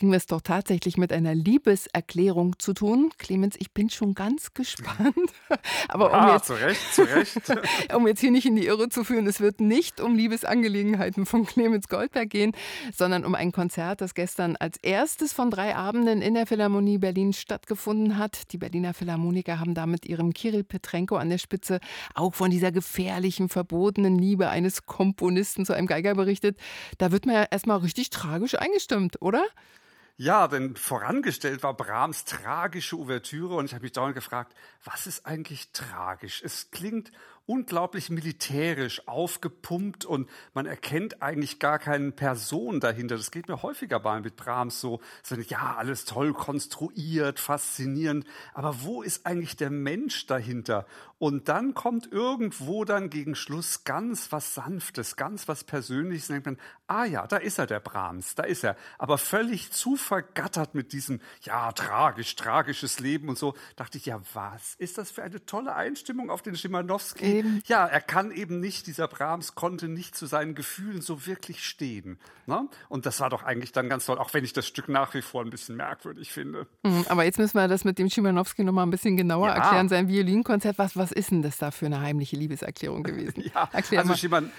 kriegen wir es doch tatsächlich mit einer Liebeserklärung zu tun. Clemens, ich bin schon ganz gespannt. Aber um, jetzt, zu Recht, zu Recht. um jetzt hier nicht in die Irre zu führen, es wird nicht um Liebesangelegenheiten von Clemens Goldberg gehen, sondern um ein Konzert, das gestern als erstes von drei Abenden in der Philharmonie Berlin stattgefunden hat. Die Berliner Philharmoniker haben da mit ihrem Kirill Petrenko an der Spitze auch von dieser gefährlichen, verbotenen Liebe eines Komponisten zu einem Geiger berichtet. Da wird man ja erstmal richtig tragisch eingestimmt, oder? Ja, denn vorangestellt war Brahms tragische Ouvertüre und ich habe mich dauernd gefragt, was ist eigentlich tragisch? Es klingt unglaublich militärisch aufgepumpt und man erkennt eigentlich gar keine Person dahinter. Das geht mir häufiger bei mit Brahms so, ja, alles toll konstruiert, faszinierend, aber wo ist eigentlich der Mensch dahinter? Und dann kommt irgendwo dann gegen Schluss ganz was Sanftes, ganz was Persönliches. Denkt man, ah ja, da ist er, der Brahms, da ist er. Aber völlig zu vergattert mit diesem, ja, tragisch, tragisches Leben und so. Dachte ich, ja, was ist das für eine tolle Einstimmung auf den Schimanowski? Eben. Ja, er kann eben nicht, dieser Brahms konnte nicht zu seinen Gefühlen so wirklich stehen. Ne? Und das war doch eigentlich dann ganz toll, auch wenn ich das Stück nach wie vor ein bisschen merkwürdig finde. Mhm, aber jetzt müssen wir das mit dem Schimanowski nochmal ein bisschen genauer ja. erklären. Sein Violinkonzert, was, was ist denn das da für eine heimliche Liebeserklärung gewesen? ja, Erklär also Schiman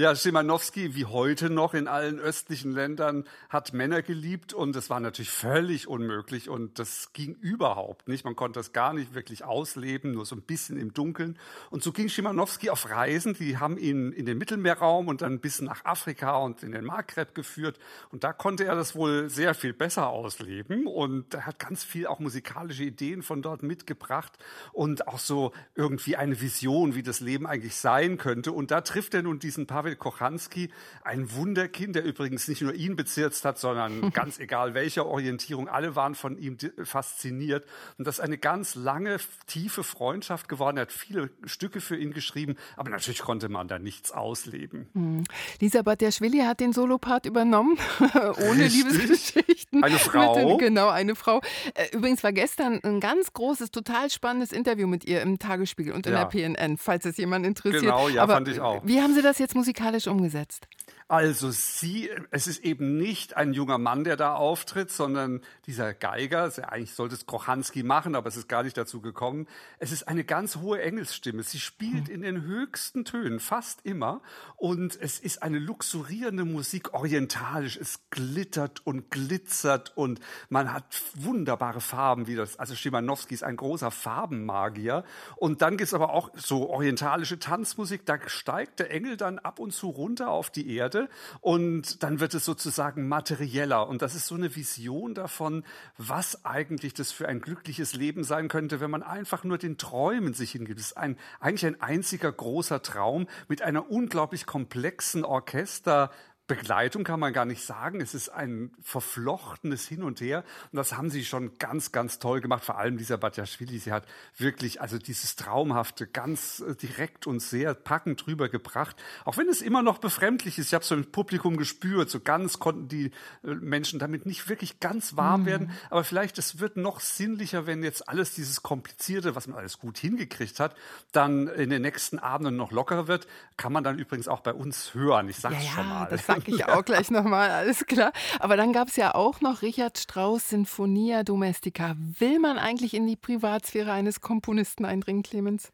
ja, Schimanowski, wie heute noch in allen östlichen Ländern, hat Männer geliebt und es war natürlich völlig unmöglich und das ging überhaupt nicht. Man konnte das gar nicht wirklich ausleben, nur so ein bisschen im Dunkeln. Und so ging Schimanowski auf Reisen, die haben ihn in den Mittelmeerraum und dann bis nach Afrika und in den Maghreb geführt und da konnte er das wohl sehr viel besser ausleben und er hat ganz viel auch musikalische Ideen von dort mitgebracht und auch so irgendwie eine Vision, wie das Leben eigentlich sein könnte. Und da trifft er nun diesen Pavel Pavel Kochanski, ein Wunderkind, der übrigens nicht nur ihn bezirzt hat, sondern ganz egal welcher Orientierung, alle waren von ihm fasziniert. Und das ist eine ganz lange, tiefe Freundschaft geworden. Er hat viele Stücke für ihn geschrieben, aber natürlich konnte man da nichts ausleben. Hm. Lisa Batjaschwili hat den Solopart übernommen, ohne Richtig. Liebesgeschichten. Eine Frau. Den, genau, eine Frau. Äh, übrigens war gestern ein ganz großes, total spannendes Interview mit ihr im Tagesspiegel und in ja. der PNN, falls es jemand interessiert. Genau, ja, aber fand ich auch. Wie haben Sie das jetzt musikalisch musikalisch umgesetzt? Also sie, es ist eben nicht ein junger Mann, der da auftritt, sondern dieser Geiger, eigentlich sollte es Krochanski machen, aber es ist gar nicht dazu gekommen. Es ist eine ganz hohe Engelsstimme. Sie spielt hm. in den höchsten Tönen, fast immer. Und es ist eine luxurierende Musik, orientalisch. Es glittert und glitzert und man hat wunderbare Farben, wie das, also Schimanowski ist ein großer Farbenmagier. Und dann gibt es aber auch so orientalische Tanzmusik, da steigt der Engel dann ab und zu runter auf die Erde Erde und dann wird es sozusagen materieller. Und das ist so eine Vision davon, was eigentlich das für ein glückliches Leben sein könnte, wenn man einfach nur den Träumen sich hingibt. Es ist ein, eigentlich ein einziger großer Traum mit einer unglaublich komplexen Orchester, Begleitung kann man gar nicht sagen. Es ist ein verflochtenes Hin und Her. Und das haben sie schon ganz, ganz toll gemacht. Vor allem dieser Batjaschwili. Sie hat wirklich also dieses Traumhafte ganz äh, direkt und sehr packend drüber gebracht. Auch wenn es immer noch befremdlich ist. Ich habe so im Publikum gespürt. So ganz konnten die äh, Menschen damit nicht wirklich ganz warm mhm. werden. Aber vielleicht es wird noch sinnlicher, wenn jetzt alles dieses Komplizierte, was man alles gut hingekriegt hat, dann in den nächsten Abenden noch lockerer wird. Kann man dann übrigens auch bei uns hören. Ich sag's ja, schon mal sag ich auch gleich nochmal, alles klar. Aber dann gab es ja auch noch Richard Strauss Sinfonia Domestica. Will man eigentlich in die Privatsphäre eines Komponisten eindringen, Clemens?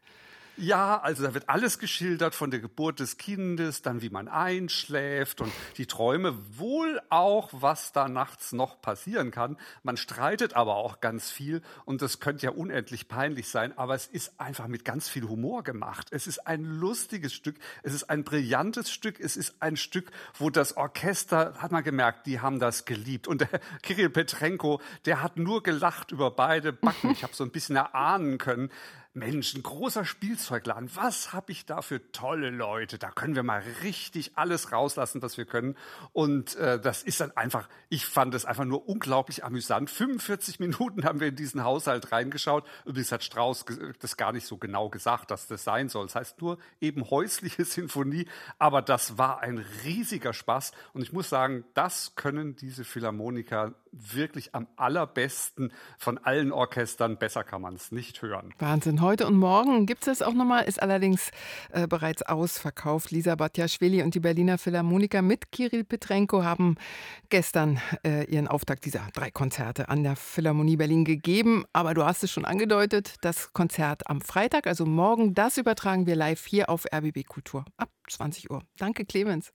Ja, also da wird alles geschildert von der Geburt des Kindes, dann wie man einschläft und die Träume, wohl auch, was da nachts noch passieren kann. Man streitet aber auch ganz viel und das könnte ja unendlich peinlich sein, aber es ist einfach mit ganz viel Humor gemacht. Es ist ein lustiges Stück, es ist ein brillantes Stück, es ist ein Stück, wo das Orchester, hat man gemerkt, die haben das geliebt. Und der Kirill Petrenko, der hat nur gelacht über beide Backen. Ich habe so ein bisschen erahnen können, Mensch, ein großer Spielzeugladen. Was habe ich da für tolle Leute? Da können wir mal richtig alles rauslassen, was wir können. Und äh, das ist dann einfach, ich fand es einfach nur unglaublich amüsant. 45 Minuten haben wir in diesen Haushalt reingeschaut. Übrigens hat Strauss das gar nicht so genau gesagt, dass das sein soll. Das heißt nur eben häusliche Sinfonie. Aber das war ein riesiger Spaß. Und ich muss sagen, das können diese Philharmoniker wirklich am allerbesten von allen Orchestern. Besser kann man es nicht hören. Wahnsinn. Heute und morgen gibt es das auch nochmal, ist allerdings äh, bereits ausverkauft. Lisa Batjaschwili und die Berliner Philharmoniker mit Kirill Petrenko haben gestern äh, ihren Auftakt dieser drei Konzerte an der Philharmonie Berlin gegeben. Aber du hast es schon angedeutet, das Konzert am Freitag, also morgen, das übertragen wir live hier auf RBB Kultur ab 20 Uhr. Danke, Clemens.